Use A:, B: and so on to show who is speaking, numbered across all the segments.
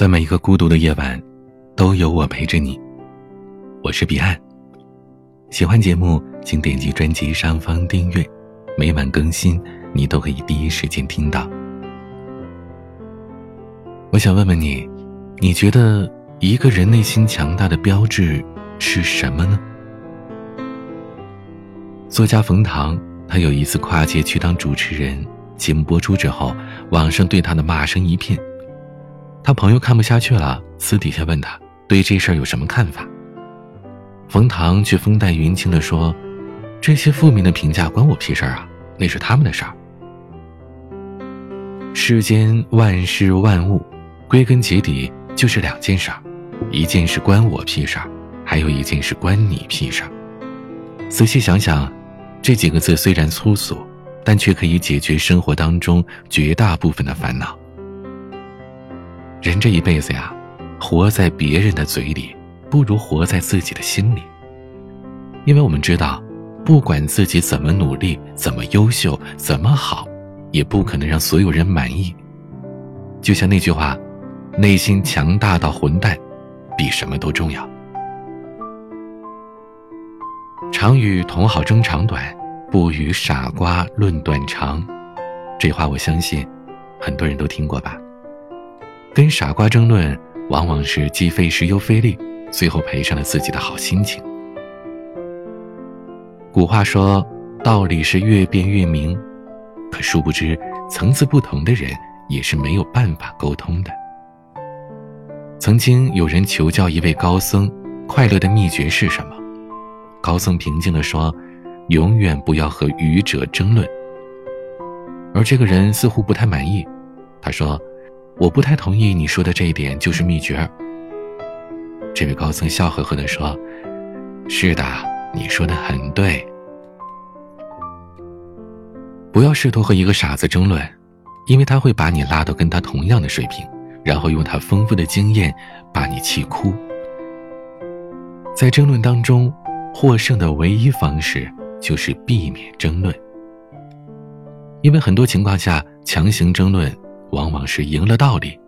A: 在每一个孤独的夜晚，都有我陪着你。我是彼岸。喜欢节目，请点击专辑上方订阅，每晚更新，你都可以第一时间听到。我想问问你，你觉得一个人内心强大的标志是什么呢？作家冯唐，他有一次跨界去当主持人，节目播出之后，网上对他的骂声一片。他朋友看不下去了，私底下问他对这事儿有什么看法。冯唐却风淡云轻地说：“这些负面的评价关我屁事儿啊，那是他们的事儿。世间万事万物，归根结底就是两件事儿，一件是关我屁事儿，还有一件是关你屁事儿。仔细想想。”这几个字虽然粗俗，但却可以解决生活当中绝大部分的烦恼。人这一辈子呀，活在别人的嘴里，不如活在自己的心里。因为我们知道，不管自己怎么努力、怎么优秀、怎么好，也不可能让所有人满意。就像那句话：“内心强大到混蛋，比什么都重要。”常与同好争长短，不与傻瓜论短长。这话我相信，很多人都听过吧。跟傻瓜争论，往往是既费时又费力，最后赔上了自己的好心情。古话说，道理是越辩越明，可殊不知，层次不同的人也是没有办法沟通的。曾经有人求教一位高僧，快乐的秘诀是什么？高僧平静地说：“永远不要和愚者争论。”而这个人似乎不太满意，他说：“我不太同意你说的这一点，就是秘诀。”这位高僧笑呵呵地说：“是的，你说的很对。不要试图和一个傻子争论，因为他会把你拉到跟他同样的水平，然后用他丰富的经验把你气哭。在争论当中。”获胜的唯一方式就是避免争论，因为很多情况下，强行争论往往是赢了道理，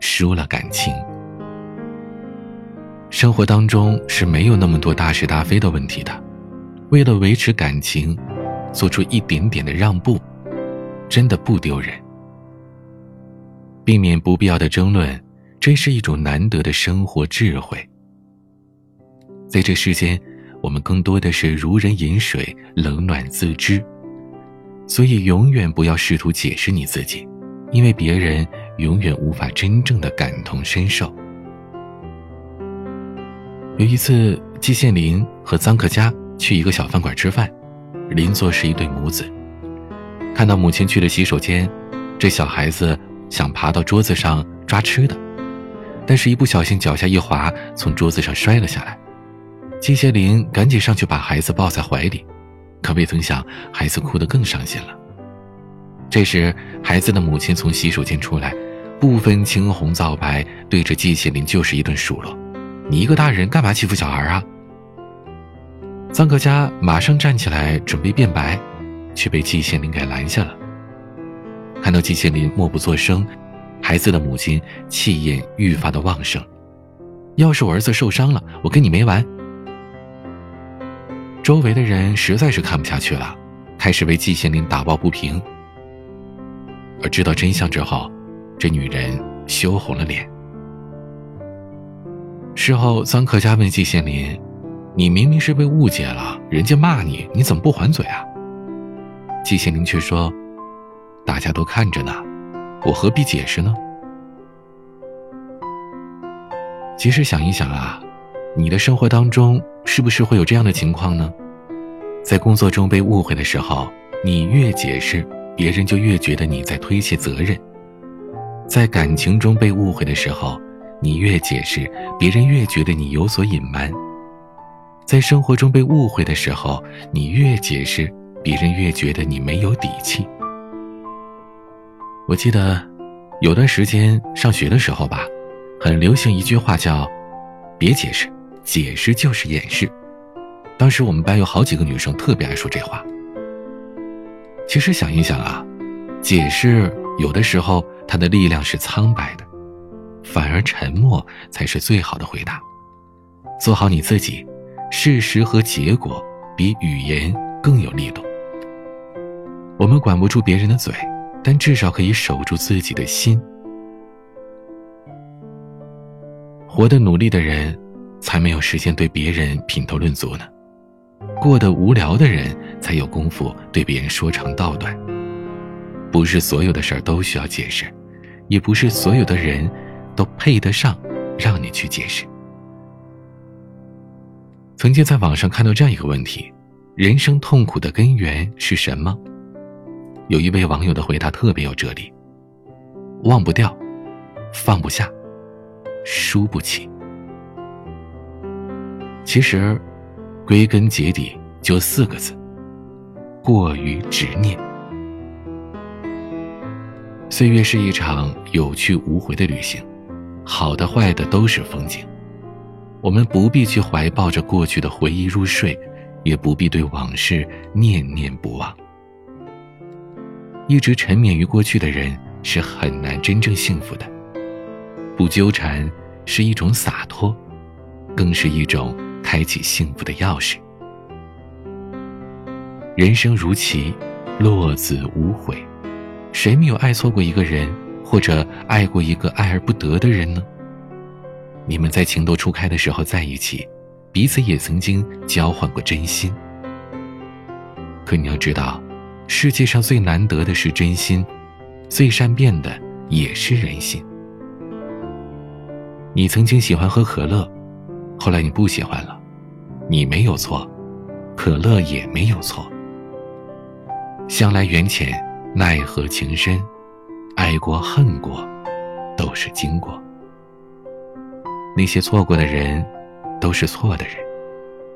A: 输了感情。生活当中是没有那么多大是大非的问题的，为了维持感情，做出一点点的让步，真的不丢人。避免不必要的争论，这是一种难得的生活智慧。在这世间。我们更多的是如人饮水，冷暖自知，所以永远不要试图解释你自己，因为别人永远无法真正的感同身受。有一次，季羡林和臧克家去一个小饭馆吃饭，邻座是一对母子。看到母亲去了洗手间，这小孩子想爬到桌子上抓吃的，但是一不小心脚下一滑，从桌子上摔了下来。季羡林赶紧上去把孩子抱在怀里，可未曾想，孩子哭得更伤心了。这时，孩子的母亲从洗手间出来，不分青红皂白，对着季羡林就是一顿数落：“你一个大人干嘛欺负小孩啊？”臧克家马上站起来准备辩白，却被季羡林给拦下了。看到季羡林默不作声，孩子的母亲气焰愈发的旺盛：“要是我儿子受伤了，我跟你没完！”周围的人实在是看不下去了，开始为季羡林打抱不平。而知道真相之后，这女人羞红了脸。事后，臧克家问季羡林：“你明明是被误解了，人家骂你，你怎么不还嘴啊？”季羡林却说：“大家都看着呢，我何必解释呢？”其实想一想啊。你的生活当中是不是会有这样的情况呢？在工作中被误会的时候，你越解释，别人就越觉得你在推卸责任；在感情中被误会的时候，你越解释，别人越觉得你有所隐瞒；在生活中被误会的时候，你越解释，别人越觉得你没有底气。我记得有段时间上学的时候吧，很流行一句话叫“别解释”。解释就是掩饰。当时我们班有好几个女生特别爱说这话。其实想一想啊，解释有的时候它的力量是苍白的，反而沉默才是最好的回答。做好你自己，事实和结果比语言更有力度。我们管不住别人的嘴，但至少可以守住自己的心。活得努力的人，才没有时间对别人品头论足呢；过得无聊的人，才有功夫对别人说长道短。不是所有的事儿都需要解释，也不是所有的人都配得上让你去解释。曾经在网上看到这样一个问题：人生痛苦的根源是什么？有一位网友的回答特别有哲理：忘不掉，放不下，输不起。其实，归根结底就四个字：过于执念。岁月是一场有去无回的旅行，好的坏的都是风景。我们不必去怀抱着过去的回忆入睡，也不必对往事念念不忘。一直沉湎于过去的人是很难真正幸福的。不纠缠是一种洒脱，更是一种开启幸福的钥匙。人生如棋，落子无悔。谁没有爱错过一个人，或者爱过一个爱而不得的人呢？你们在情窦初开的时候在一起，彼此也曾经交换过真心。可你要知道。世界上最难得的是真心，最善变的也是人心。你曾经喜欢喝可乐，后来你不喜欢了，你没有错，可乐也没有错。向来缘浅，奈何情深，爱过恨过，都是经过。那些错过的人，都是错的人。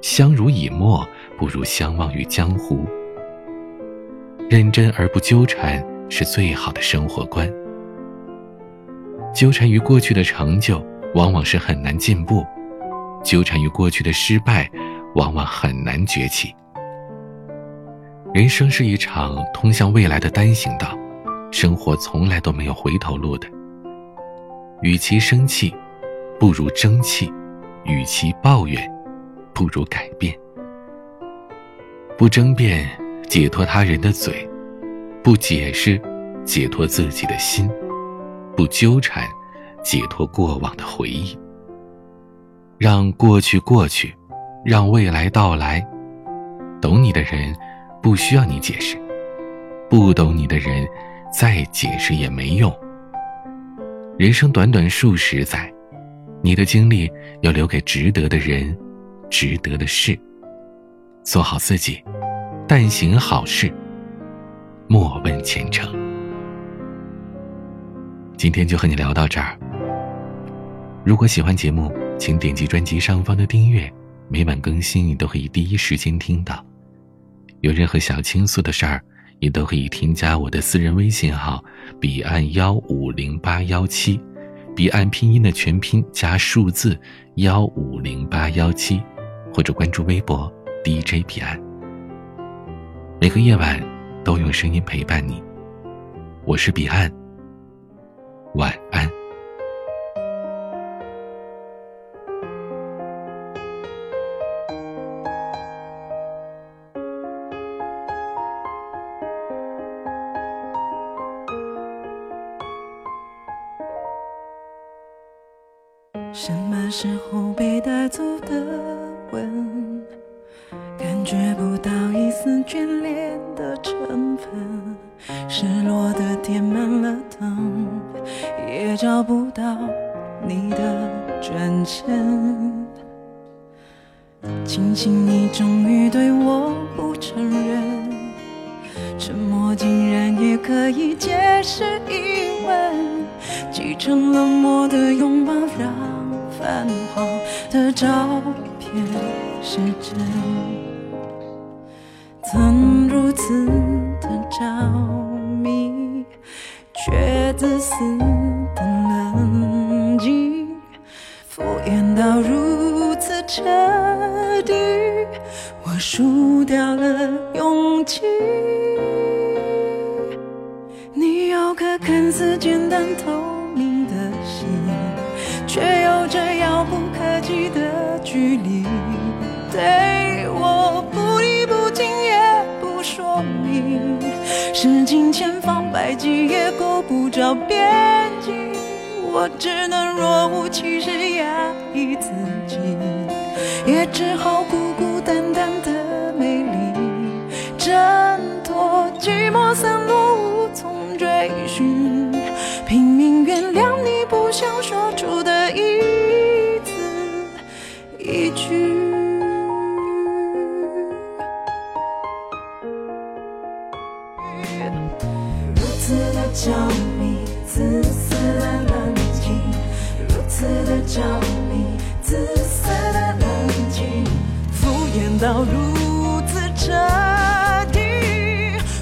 A: 相濡以沫，不如相忘于江湖。认真而不纠缠是最好的生活观。纠缠于过去的成就，往往是很难进步；纠缠于过去的失败，往往很难崛起。人生是一场通向未来的单行道，生活从来都没有回头路的。与其生气，不如争气；与其抱怨，不如改变。不争辩。解脱他人的嘴，不解释；解脱自己的心，不纠缠；解脱过往的回忆。让过去过去，让未来到来。懂你的人，不需要你解释；不懂你的人，再解释也没用。人生短短数十载，你的精力要留给值得的人，值得的事。做好自己。但行好事，莫问前程。今天就和你聊到这儿。如果喜欢节目，请点击专辑上方的订阅，每晚更新你都可以第一时间听到。有任何想倾诉的事儿，你都可以添加我的私人微信号“彼岸幺五零八幺七”，彼岸拼音的全拼加数字幺五零八幺七，或者关注微博 DJ 彼岸。每个夜晚都用声音陪伴你，我是彼岸。晚安。
B: 什么时候被带走的吻？感觉不到一丝眷恋的成分，失落的点满了灯，也找不到你的转身。庆幸你终于对我不承认，沉默竟然也可以解释疑问，积成冷漠的拥抱让泛黄的照片是真。曾如此的着迷，却自私的冷静，敷衍到如此彻底，我输掉了勇气。你有颗看似简单透明的心。却有距离，对我不离不弃也不说明，使尽千方百计也够不着边际，我只能若无其事压抑自己，也只好孤孤单单的美丽，挣脱寂寞散落无从追寻，到如此彻底，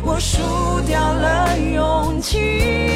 B: 我输掉了勇气。